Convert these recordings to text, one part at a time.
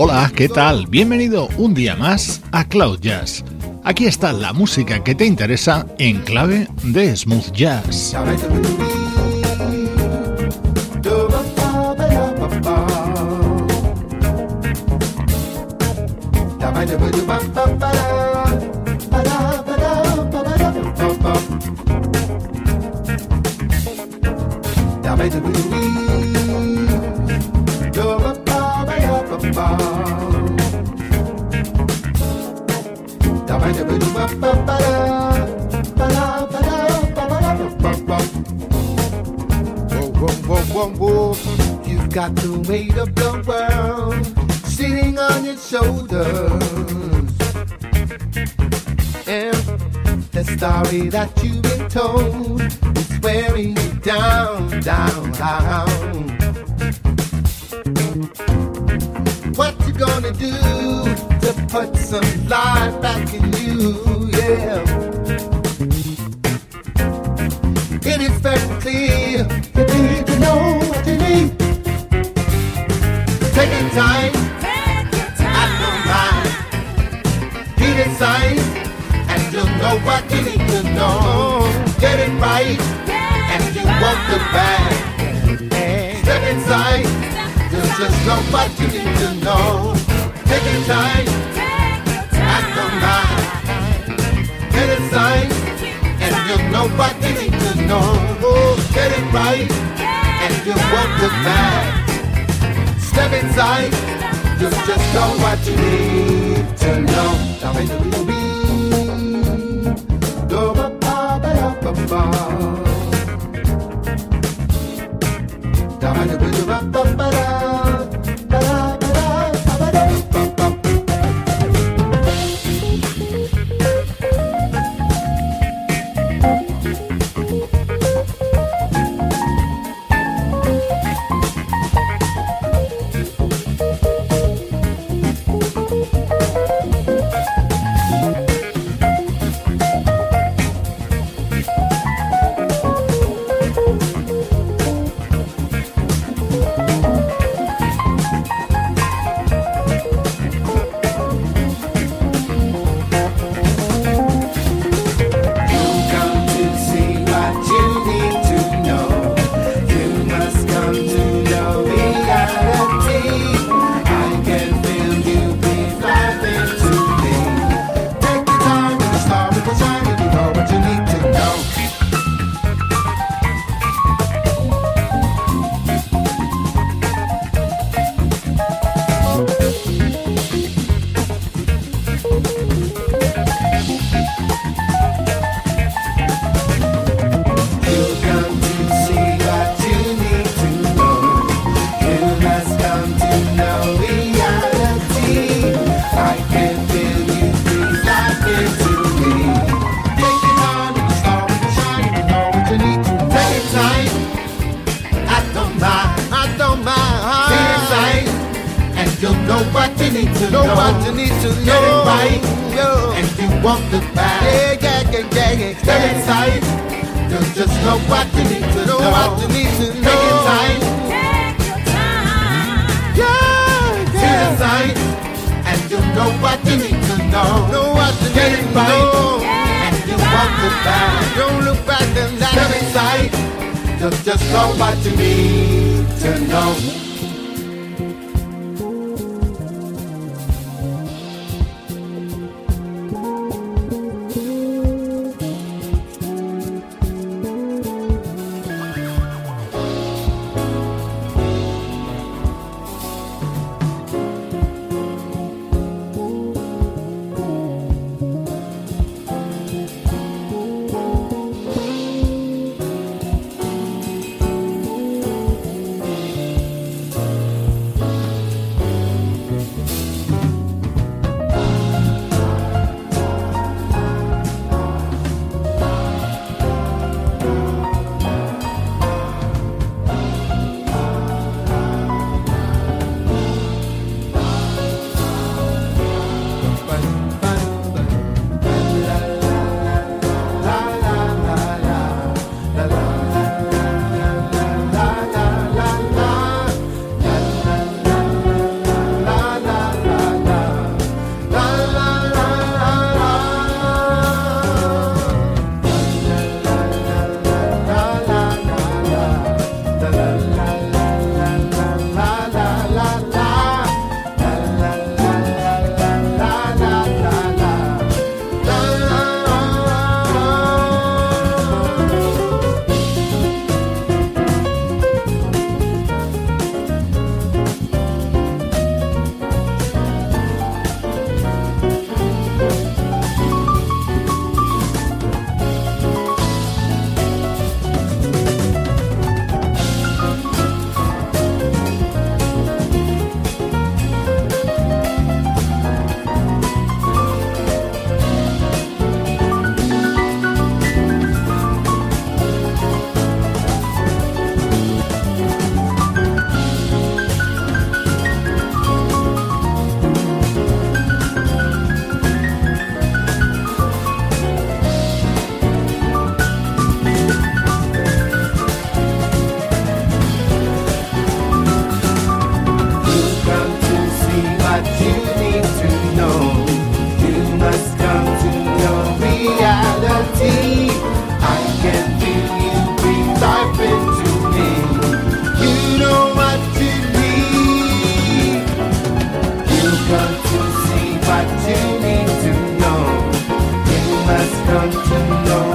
Hola, ¿qué tal? Bienvenido un día más a Cloud Jazz. Aquí está la música que te interesa en clave de smooth jazz. And the story that you've been told is wearing you down, down, down. What you gonna do to put some life back in you? Yeah. It is very clear you need to know what you need. Take your time, mind. Be the sign, and you'll know what you need to know. Get it right, and you won't look back. Step inside, you'll just know what you need to know. Take your time, I don't mind. Get it sign, and you'll know what you need to know. Get it right, and you won't look back. Step inside, you just know what you need to know.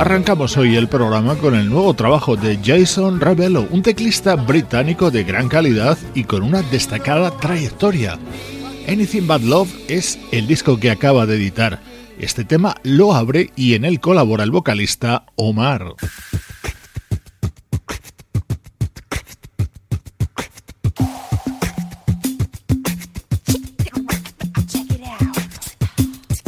Arrancamos hoy el programa con el nuevo trabajo de Jason Rebello, un teclista británico de gran calidad y con una destacada trayectoria. Anything But Love es el disco que acaba de editar. Este tema lo abre y en él colabora el vocalista Omar.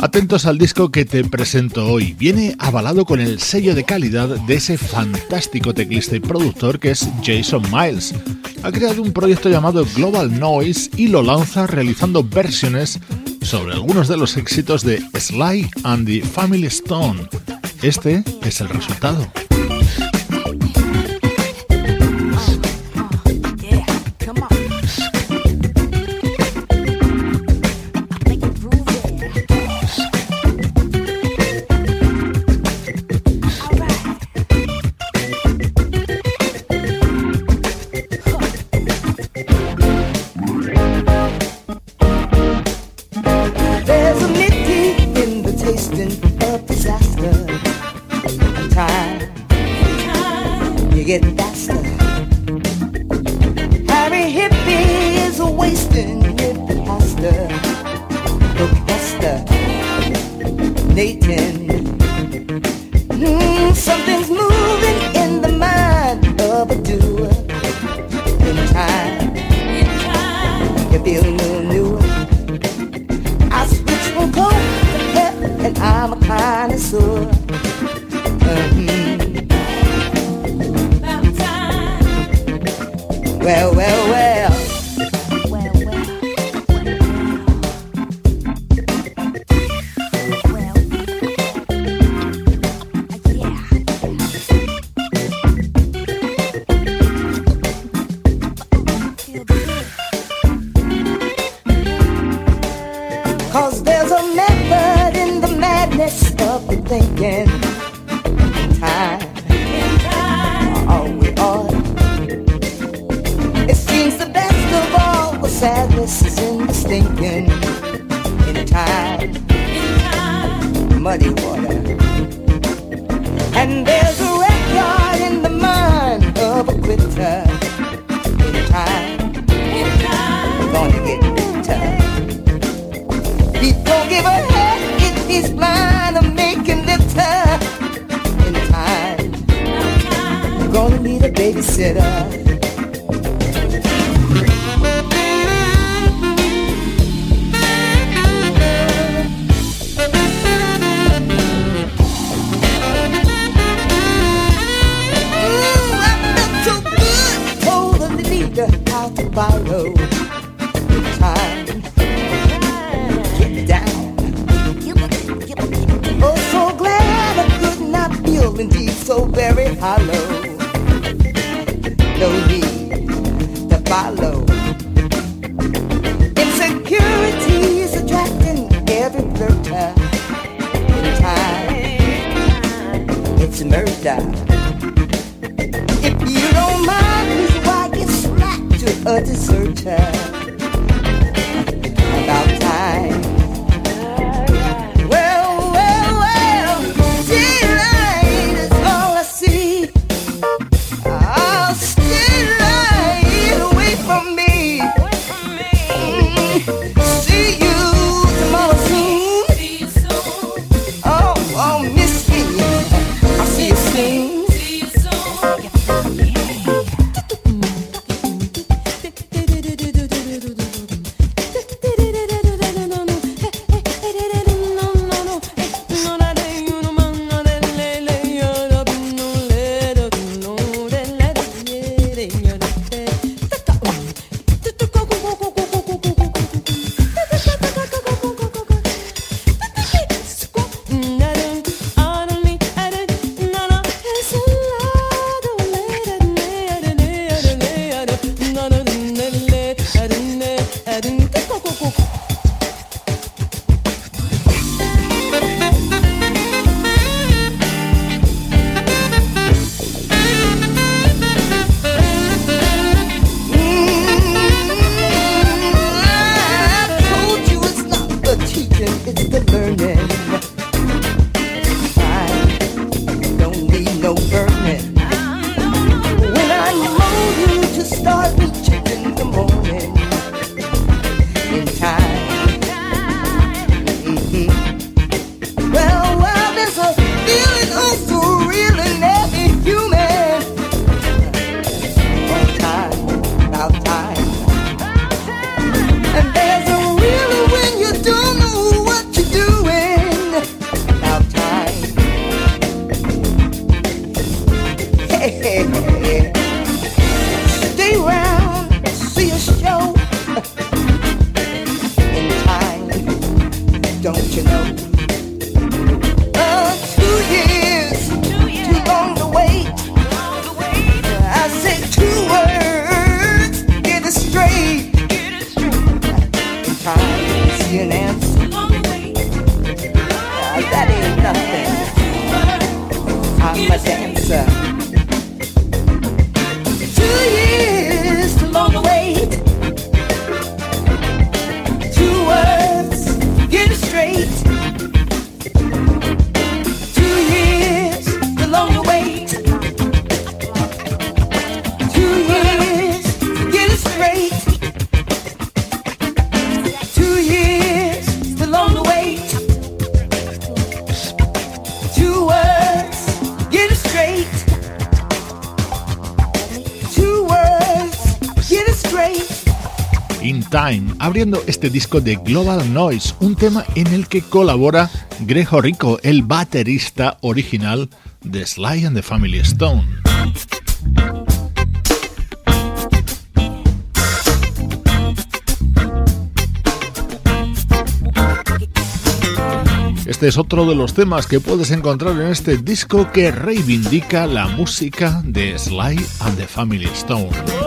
Atentos al disco que te presento hoy. Viene avalado con el sello de calidad de ese fantástico teclista y productor que es Jason Miles. Ha creado un proyecto llamado Global Noise y lo lanza realizando versiones sobre algunos de los éxitos de Sly and the Family Stone. Este es el resultado. dinosaur. mind is why you slack to a dessert town. Este disco de Global Noise, un tema en el que colabora Grejo Rico, el baterista original de Sly and the Family Stone. Este es otro de los temas que puedes encontrar en este disco que reivindica la música de Sly and the Family Stone.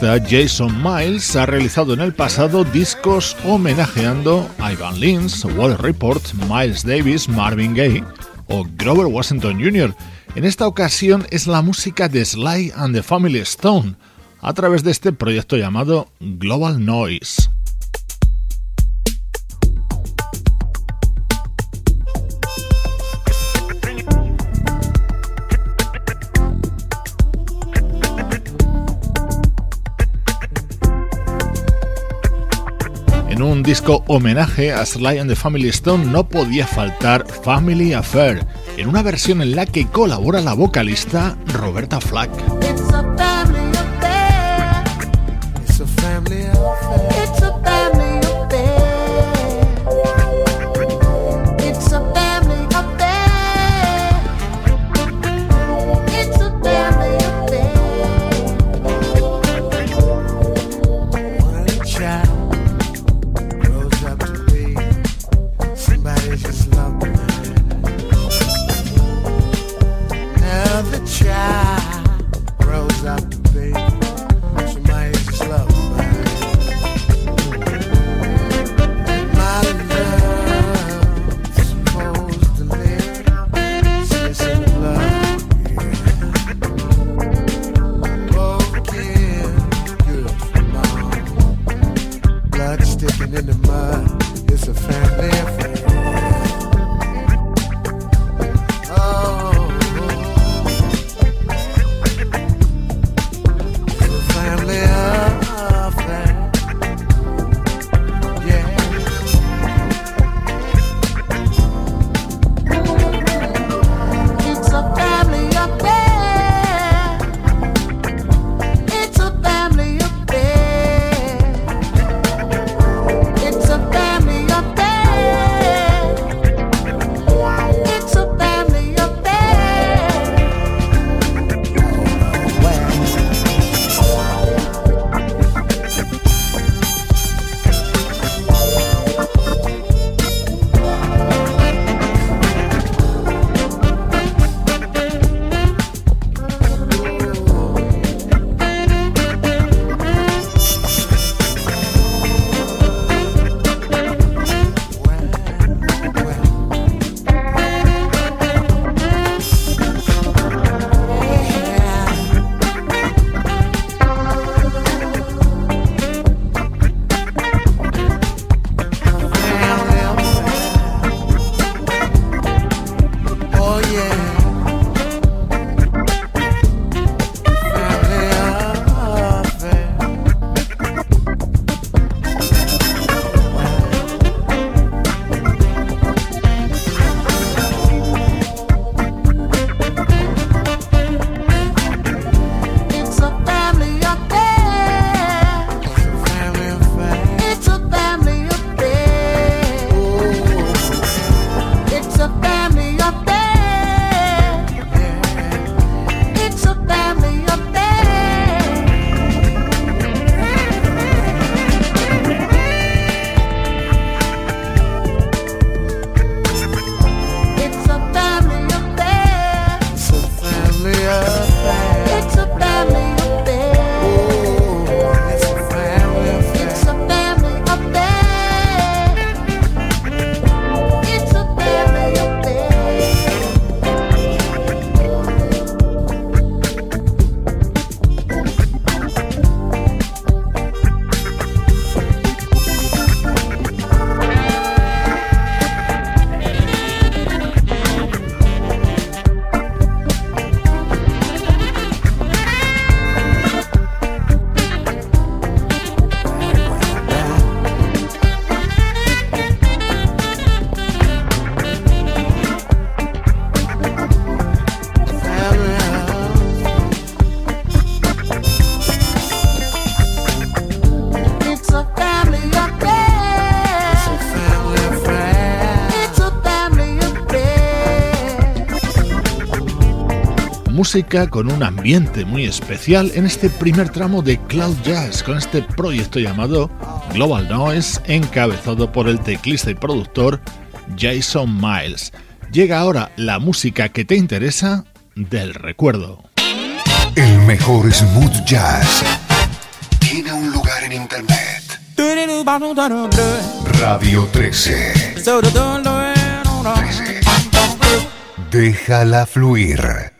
Jason Miles ha realizado en el pasado discos homenajeando a Ivan Lins, Wall Report, Miles Davis, Marvin Gaye o Grover Washington Jr. En esta ocasión es la música de Sly and the Family Stone a través de este proyecto llamado Global Noise. Un disco homenaje a Sly and the Family Stone no podía faltar Family Affair, en una versión en la que colabora la vocalista Roberta Flack. Música con un ambiente muy especial en este primer tramo de Cloud Jazz con este proyecto llamado Global Noise encabezado por el teclista y productor Jason Miles. Llega ahora la música que te interesa del recuerdo. El mejor smooth jazz tiene un lugar en internet. Radio 13. 13. Déjala fluir.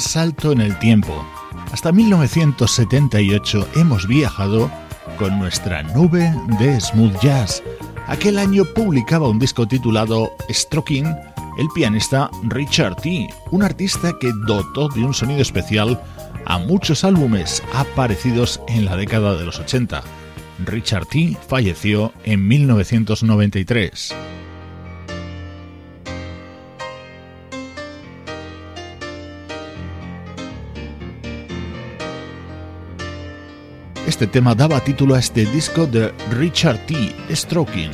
Salto en el tiempo. Hasta 1978 hemos viajado con nuestra nube de smooth jazz. Aquel año publicaba un disco titulado Stroking el pianista Richard T., un artista que dotó de un sonido especial a muchos álbumes aparecidos en la década de los 80. Richard T. falleció en 1993. Este tema daba título a este disco de Richard T. Stroking.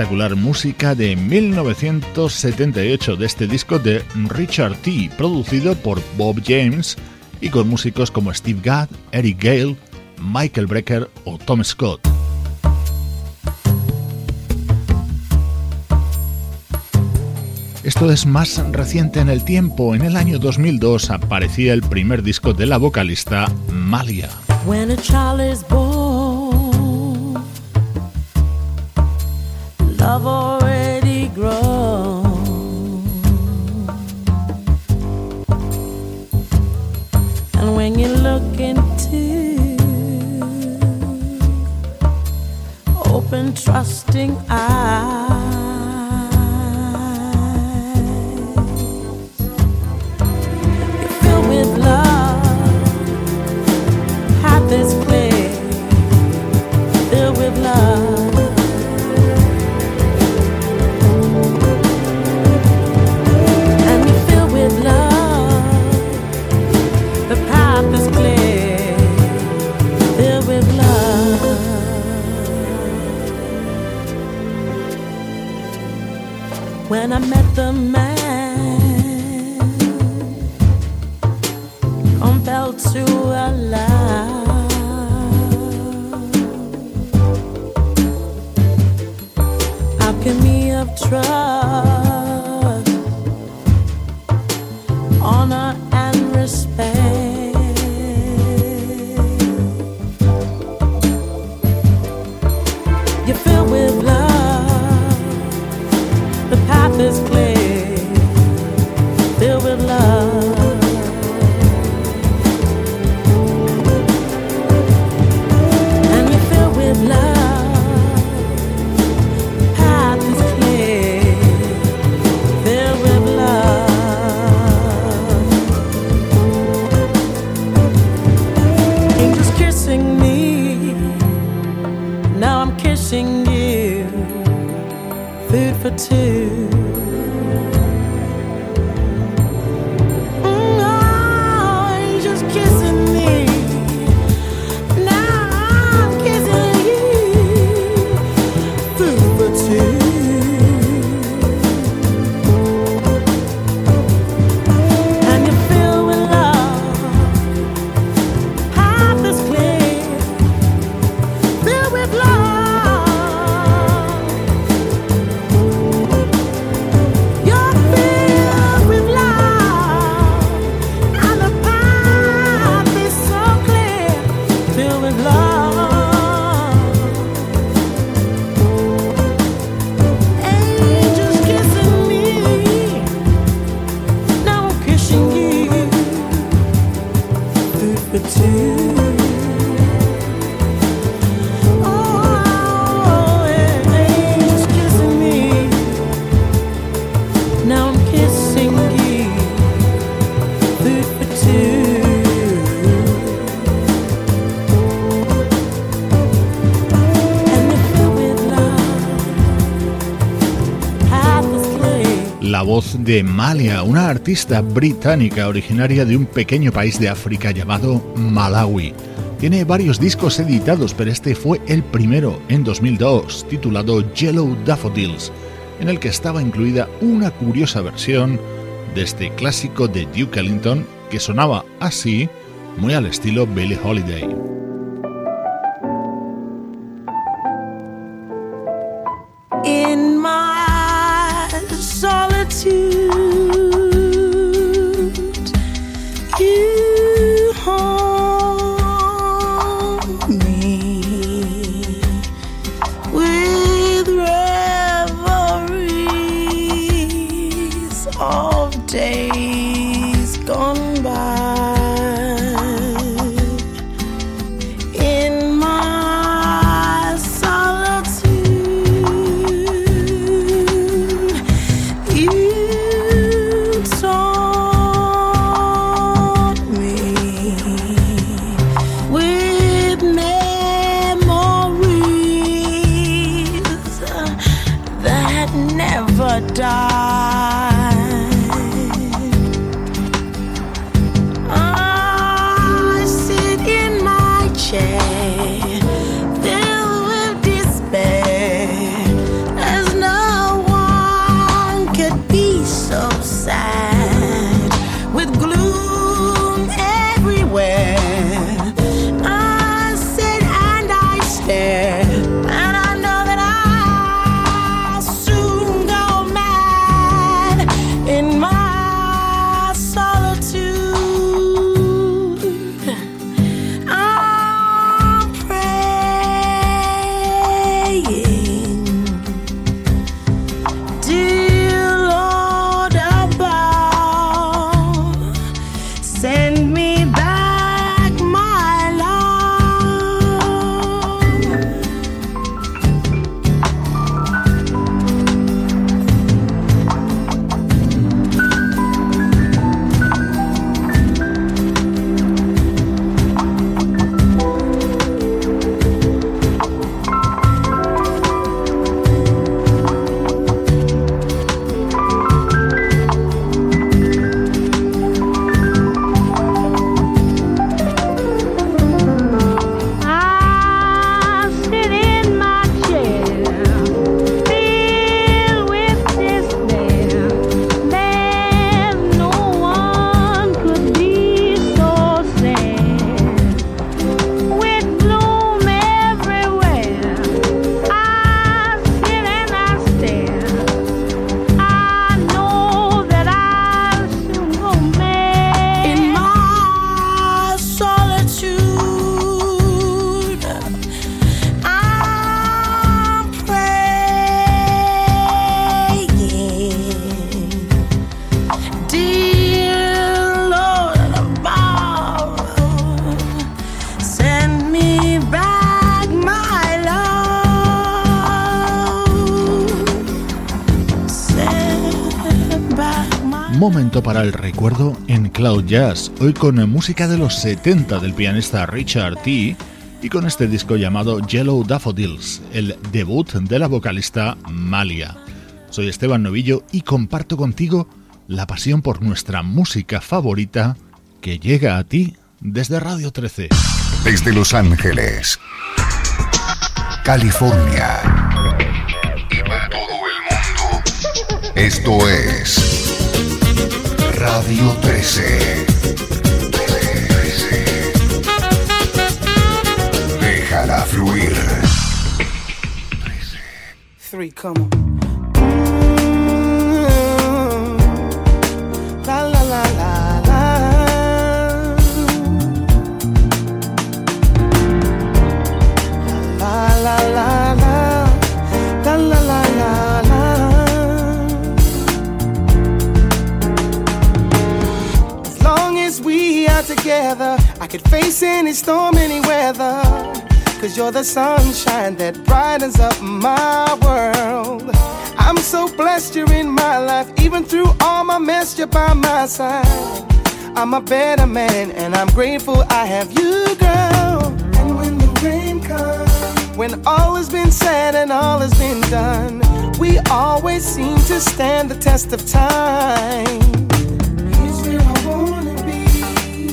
Espectacular música de 1978 de este disco de Richard T, producido por Bob James y con músicos como Steve Gadd, Eric Gale, Michael Brecker o Tom Scott. Esto es más reciente en el tiempo. En el año 2002 aparecía el primer disco de la vocalista Malia. And when you look into open, trusting eyes. De Malia, una artista británica originaria de un pequeño país de África llamado Malawi. Tiene varios discos editados, pero este fue el primero en 2002, titulado Yellow Daffodils, en el que estaba incluida una curiosa versión de este clásico de Duke Ellington que sonaba así, muy al estilo Billie Holiday. Para el recuerdo en Cloud Jazz, hoy con música de los 70 del pianista Richard T. y con este disco llamado Yellow Daffodils, el debut de la vocalista Malia. Soy Esteban Novillo y comparto contigo la pasión por nuestra música favorita que llega a ti desde Radio 13. Desde Los Ángeles, California y para todo el mundo, esto es Radio 13. Déjala fluir. 3, could face any storm, any weather. Cause you're the sunshine that brightens up my world. I'm so blessed you're in my life, even through all my mess, you're by my side. I'm a better man, and I'm grateful I have you, girl. And when the rain comes, when all has been said and all has been done, we always seem to stand the test of time.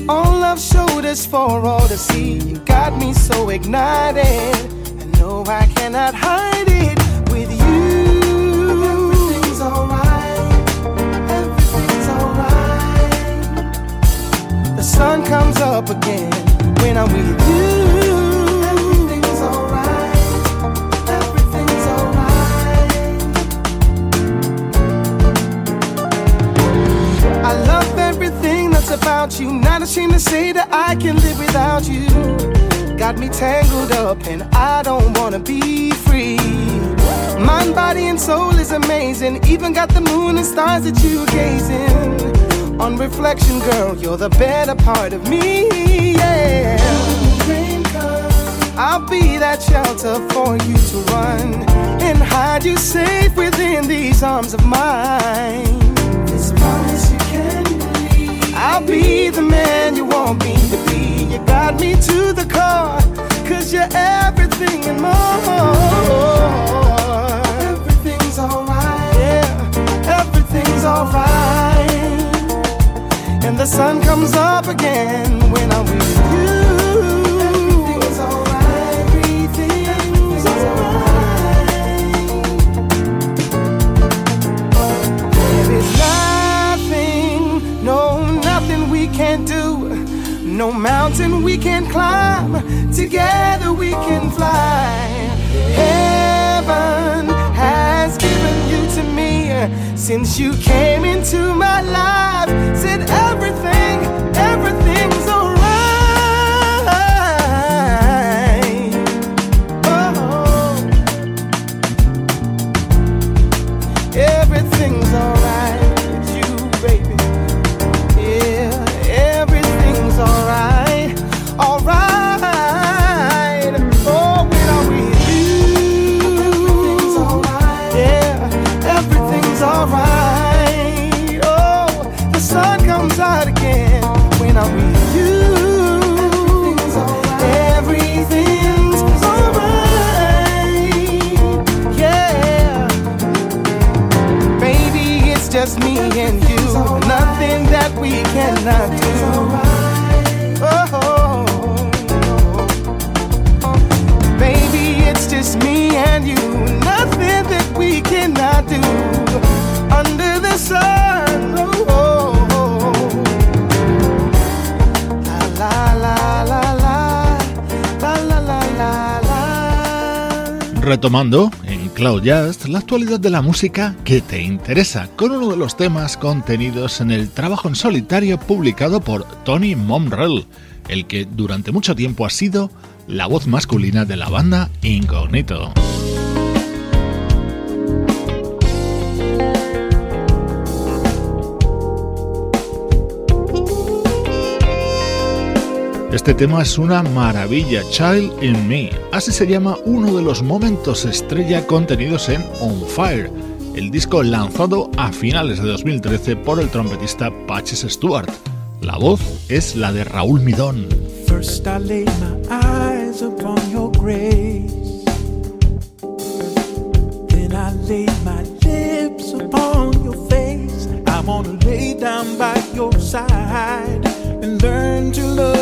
All love showed us for all to see. You got me so ignited. I know I cannot hide it with you. Everything's alright. Everything's alright. The sun comes up again when I'm with you. That's about you. Not ashamed to say that I can live without you. Got me tangled up and I don't wanna be free. Mind, body, and soul is amazing. Even got the moon and stars that you gazing. On reflection, girl, you're the better part of me. Yeah. I'll be that shelter for you to run and hide you safe within these arms of mine. This. I'll be the man you want me to be. You got me to the core, cause you're everything and more. Everything's alright. Yeah, everything's alright. And the sun comes up again when I'm with you. Everything's alright. Everything's alright. No mountain we can climb. Together we can fly. Heaven has given you to me since you came into my life. Said everything, everything's alright. Oh, we cannot do. Retomando Cloud Jazz la actualidad de la música que te interesa, con uno de los temas contenidos en el trabajo en solitario publicado por Tony Momrell, el que durante mucho tiempo ha sido la voz masculina de la banda Incognito. Este tema es una maravilla, Child in Me. Así se llama uno de los momentos estrella contenidos en On Fire, el disco lanzado a finales de 2013 por el trompetista Patches Stewart. La voz es la de Raúl Midón. First I my eyes upon your grace. Then I my lips upon your face. I wanna lay down by your side and learn to love.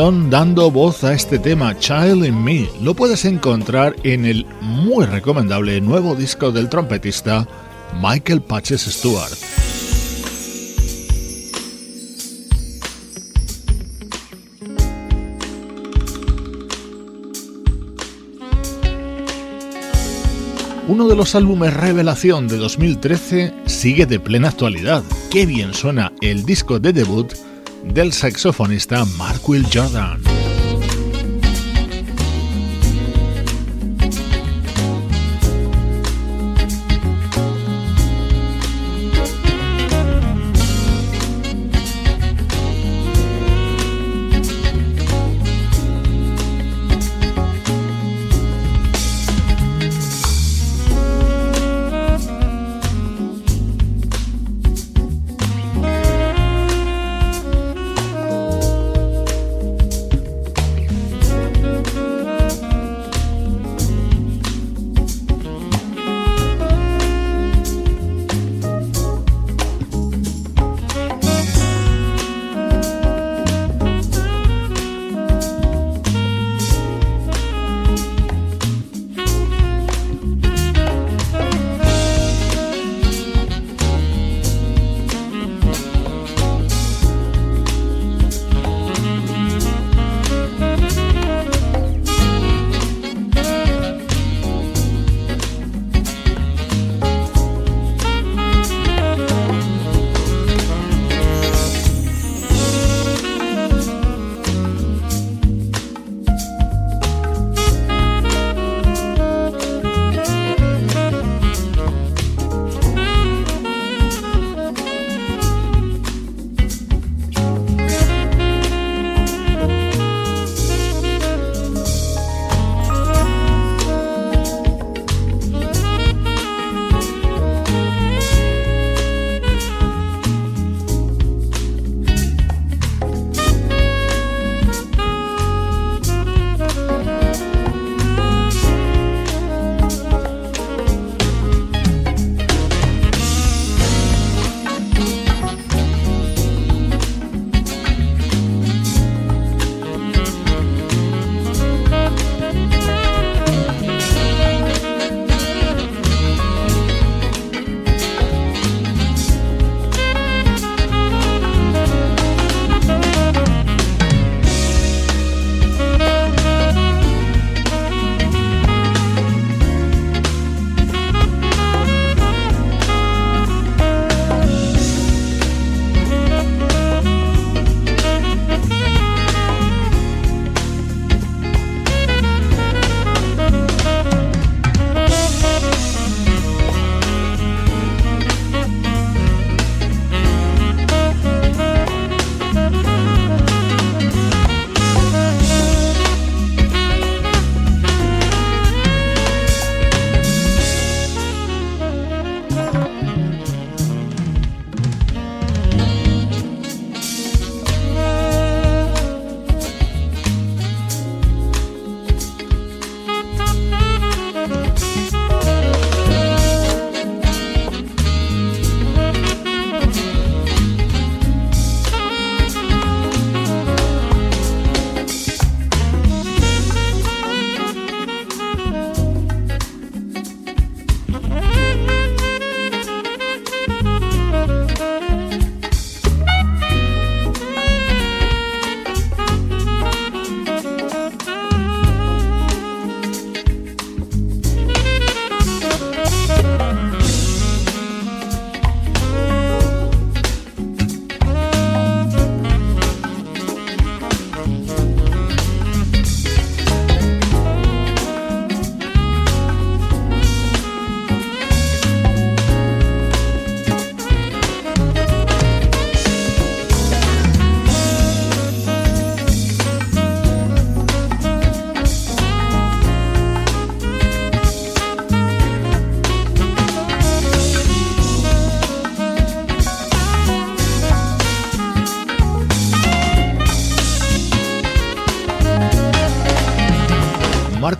Dando voz a este tema Child in Me. Lo puedes encontrar en el muy recomendable nuevo disco del trompetista Michael Patches Stewart. Uno de los álbumes Revelación de 2013 sigue de plena actualidad. Qué bien suena el disco de debut del saxofonista Quil Jordan.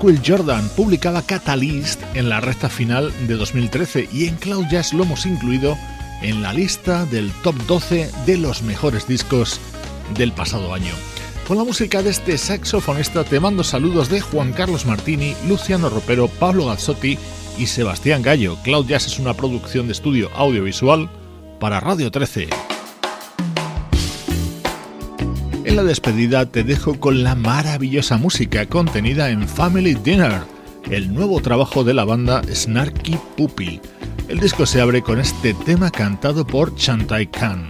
Will Jordan publicaba Catalyst en la recta final de 2013 y en Cloud Jazz lo hemos incluido en la lista del top 12 de los mejores discos del pasado año. Con la música de este saxofonista te mando saludos de Juan Carlos Martini, Luciano Ropero, Pablo Gazzotti y Sebastián Gallo. Cloud Jazz es una producción de estudio audiovisual para Radio 13. En la despedida te dejo con la maravillosa música contenida en Family Dinner, el nuevo trabajo de la banda Snarky Puppy. El disco se abre con este tema cantado por Chantai Khan.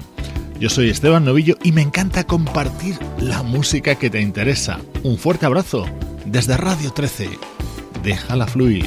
Yo soy Esteban Novillo y me encanta compartir la música que te interesa. Un fuerte abrazo desde Radio 13. Déjala fluir.